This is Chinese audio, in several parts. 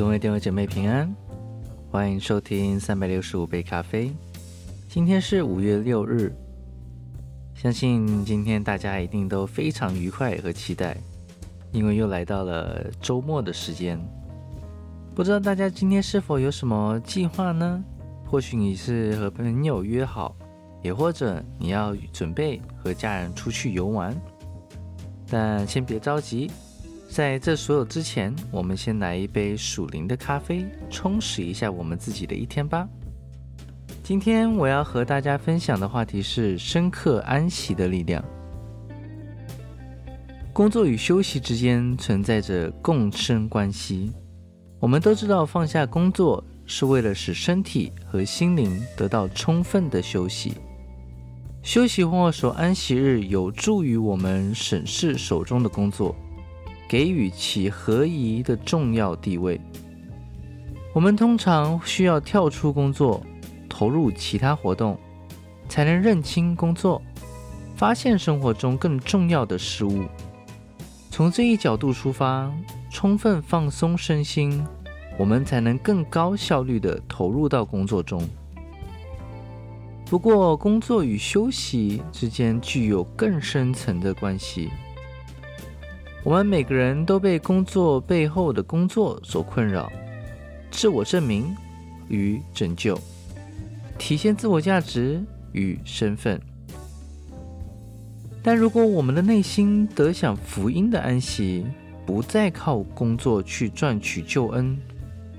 各位弟兄姐妹平安，欢迎收听三百六十五杯咖啡。今天是五月六日，相信今天大家一定都非常愉快和期待，因为又来到了周末的时间。不知道大家今天是否有什么计划呢？或许你是和朋友约好，也或者你要准备和家人出去游玩。但先别着急。在这所有之前，我们先来一杯属灵的咖啡，充实一下我们自己的一天吧。今天我要和大家分享的话题是深刻安息的力量。工作与休息之间存在着共生关系。我们都知道，放下工作是为了使身体和心灵得到充分的休息。休息或守安息日，有助于我们审视手中的工作。给予其合宜的重要地位。我们通常需要跳出工作，投入其他活动，才能认清工作，发现生活中更重要的事物。从这一角度出发，充分放松身心，我们才能更高效率地投入到工作中。不过，工作与休息之间具有更深层的关系。我们每个人都被工作背后的工作所困扰，自我证明与拯救，体现自我价值与身份。但如果我们的内心得享福音的安息，不再靠工作去赚取救恩，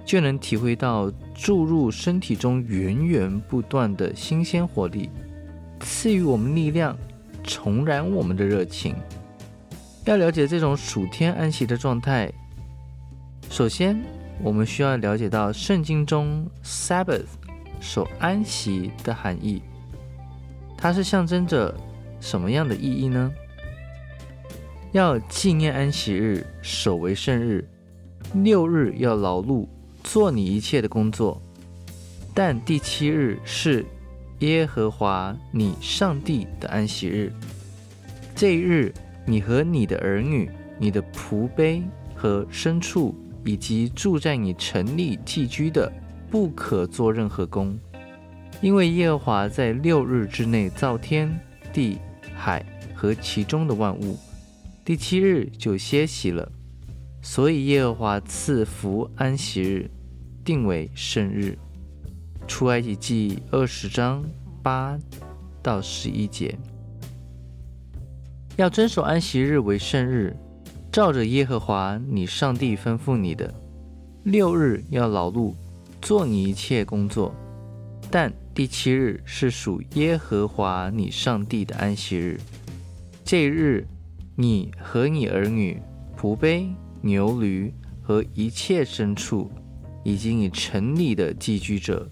就能体会到注入身体中源源不断的新鲜活力，赐予我们力量，重燃我们的热情。要了解这种属天安息的状态，首先我们需要了解到圣经中 Sabbath 守安息的含义。它是象征着什么样的意义呢？要纪念安息日，守为圣日。六日要劳碌，做你一切的工作，但第七日是耶和华你上帝的安息日。这一日。你和你的儿女、你的仆婢和牲畜，以及住在你城里寄居的，不可做任何工，因为耶和华在六日之内造天地海和其中的万物，第七日就歇息了。所以耶和华赐福安息日，定为圣日。出埃及记二十章八到十一节。要遵守安息日为圣日，照着耶和华你上帝吩咐你的，六日要劳碌，做你一切工作，但第七日是属耶和华你上帝的安息日。这日，你和你儿女、仆婢、牛驴和一切牲畜，以及你城里的寄居者，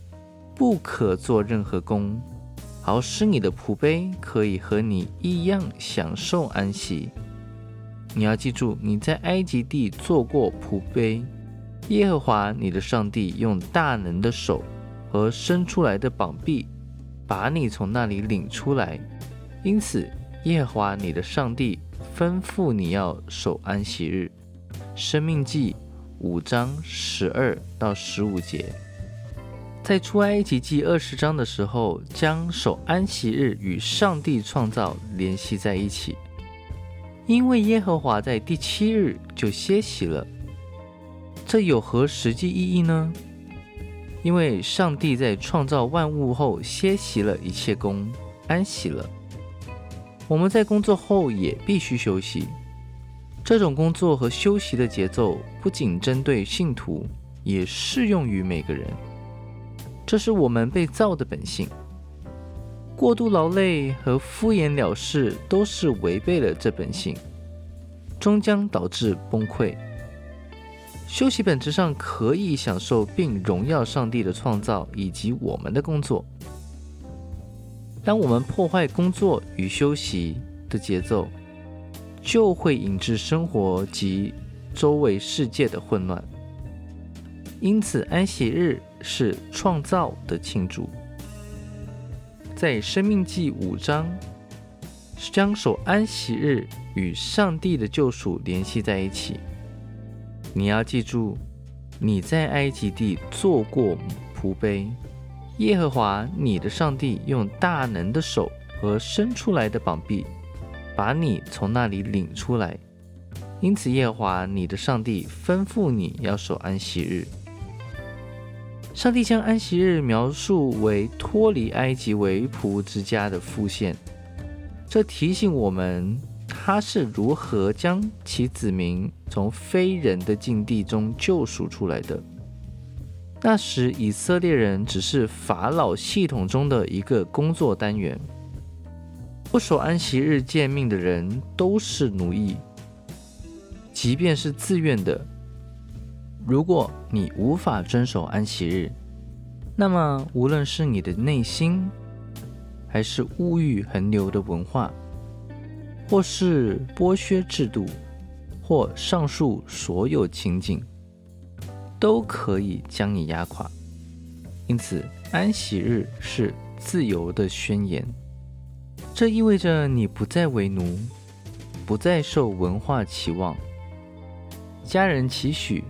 不可做任何工。好使你的仆婢可以和你一样享受安息。你要记住，你在埃及地做过仆婢，耶和华你的上帝用大能的手和伸出来的膀臂，把你从那里领出来。因此，耶和华你的上帝吩咐你要守安息日。生命记五章十二到十五节。在出埃及记二十章的时候，将守安息日与上帝创造联系在一起，因为耶和华在第七日就歇息了。这有何实际意义呢？因为上帝在创造万物后歇息了一切工，安息了。我们在工作后也必须休息。这种工作和休息的节奏不仅针对信徒，也适用于每个人。这是我们被造的本性。过度劳累和敷衍了事都是违背了这本性，终将导致崩溃。休息本质上可以享受并荣耀上帝的创造以及我们的工作。当我们破坏工作与休息的节奏，就会引致生活及周围世界的混乱。因此，安息日。是创造的庆祝，在《生命记》五章，将守安息日与上帝的救赎联系在一起。你要记住，你在埃及地做过仆卑，耶和华你的上帝用大能的手和伸出来的膀臂，把你从那里领出来。因此，耶和华你的上帝吩咐你要守安息日。上帝将安息日描述为脱离埃及为仆之家的复现，这提醒我们他是如何将其子民从非人的境地中救赎出来的。那时，以色列人只是法老系统中的一个工作单元，不守安息日诫命的人都是奴役，即便是自愿的。如果你无法遵守安息日，那么无论是你的内心，还是物欲横流的文化，或是剥削制度，或上述所有情景，都可以将你压垮。因此，安息日是自由的宣言，这意味着你不再为奴，不再受文化期望、家人期许。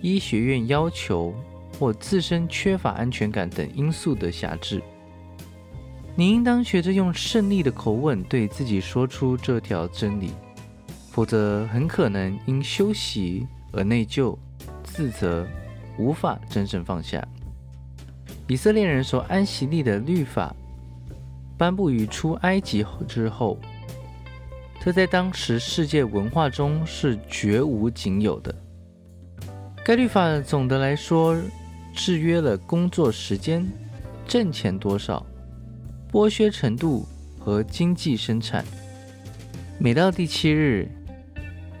医学院要求或自身缺乏安全感等因素的辖制，你应当学着用胜利的口吻对自己说出这条真理，否则很可能因休息而内疚、自责，无法真正放下。以色列人所安息立的律法颁布于出埃及之后，这在当时世界文化中是绝无仅有的。该律法总的来说制约了工作时间、挣钱多少、剥削程度和经济生产。每到第七日，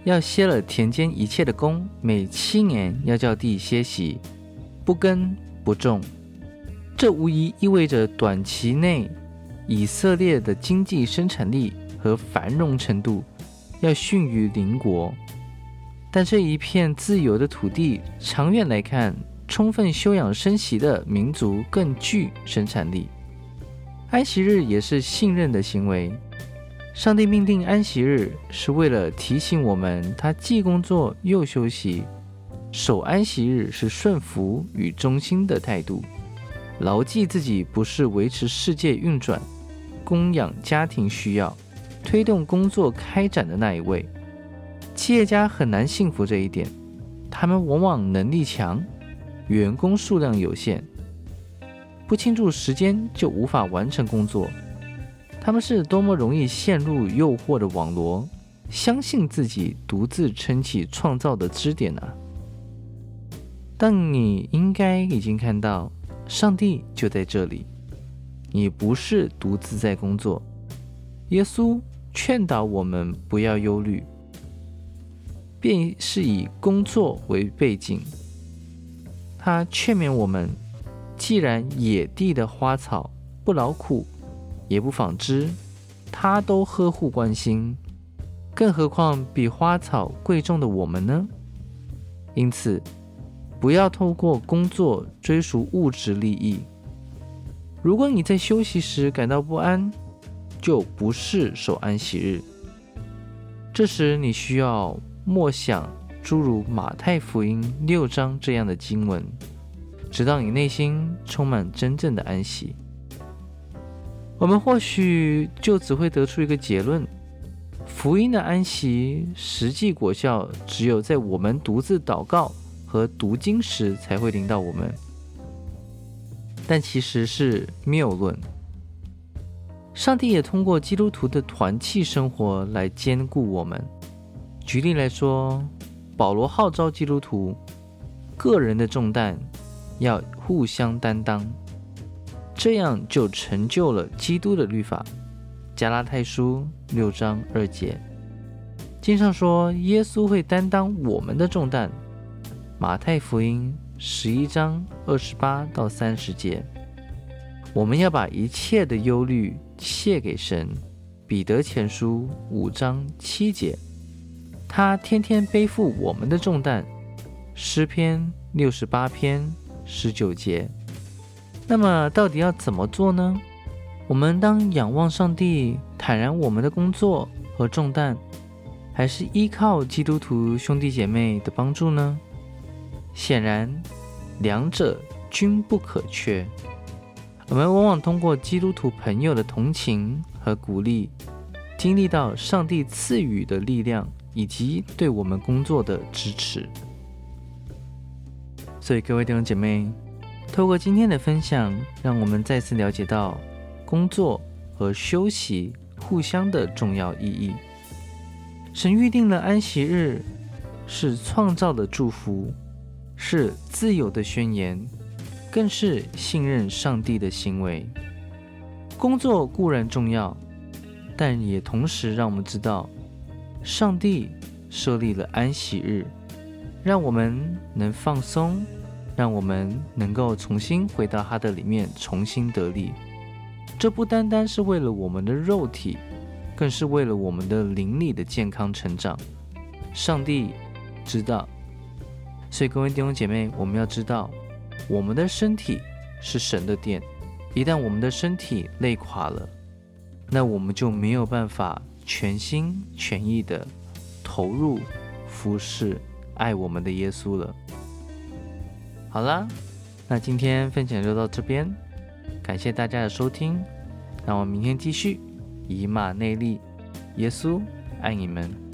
要歇了田间一切的工；每七年要叫地歇息，不耕不种。这无疑意味着短期内以色列的经济生产力和繁荣程度要逊于邻国。但这一片自由的土地，长远来看，充分休养生息的民族更具生产力。安息日也是信任的行为。上帝命定安息日，是为了提醒我们，他既工作又休息。守安息日是顺服与忠心的态度，牢记自己不是维持世界运转、供养家庭需要、推动工作开展的那一位。企业家很难信服这一点，他们往往能力强，员工数量有限，不倾注时间就无法完成工作。他们是多么容易陷入诱惑的网罗，相信自己独自撑起创造的支点呢？但你应该已经看到，上帝就在这里，你不是独自在工作。耶稣劝导我们不要忧虑。便是以工作为背景，他劝勉我们：既然野地的花草不劳苦，也不纺织，他都呵护关心，更何况比花草贵重的我们呢？因此，不要透过工作追逐物质利益。如果你在休息时感到不安，就不是守安息日。这时你需要。默想诸如马太福音六章这样的经文，直到你内心充满真正的安息。我们或许就只会得出一个结论：福音的安息实际果效，只有在我们独自祷告和读经时才会临到我们。但其实是谬论。上帝也通过基督徒的团契生活来兼顾我们。举例来说，保罗号召基督徒，个人的重担要互相担当，这样就成就了基督的律法。加拉太书六章二节，经上说耶稣会担当我们的重担。马太福音十一章二十八到三十节，我们要把一切的忧虑卸给神。彼得前书五章七节。他天天背负我们的重担，诗篇六十八篇十九节。那么，到底要怎么做呢？我们当仰望上帝，坦然我们的工作和重担，还是依靠基督徒兄弟姐妹的帮助呢？显然，两者均不可缺。我们往往通过基督徒朋友的同情和鼓励，经历到上帝赐予的力量，以及对我们工作的支持。所以，各位弟兄姐妹，透过今天的分享，让我们再次了解到工作和休息互相的重要意义。神预定了安息日，是创造的祝福，是自由的宣言。更是信任上帝的行为。工作固然重要，但也同时让我们知道，上帝设立了安息日，让我们能放松，让我们能够重新回到他的里面，重新得力。这不单单是为了我们的肉体，更是为了我们的灵里的健康成长。上帝知道，所以各位弟兄姐妹，我们要知道。我们的身体是神的殿，一旦我们的身体累垮了，那我们就没有办法全心全意的投入服侍爱我们的耶稣了。好啦，那今天分享就到这边，感谢大家的收听，那我们明天继续以马内利，耶稣爱你们。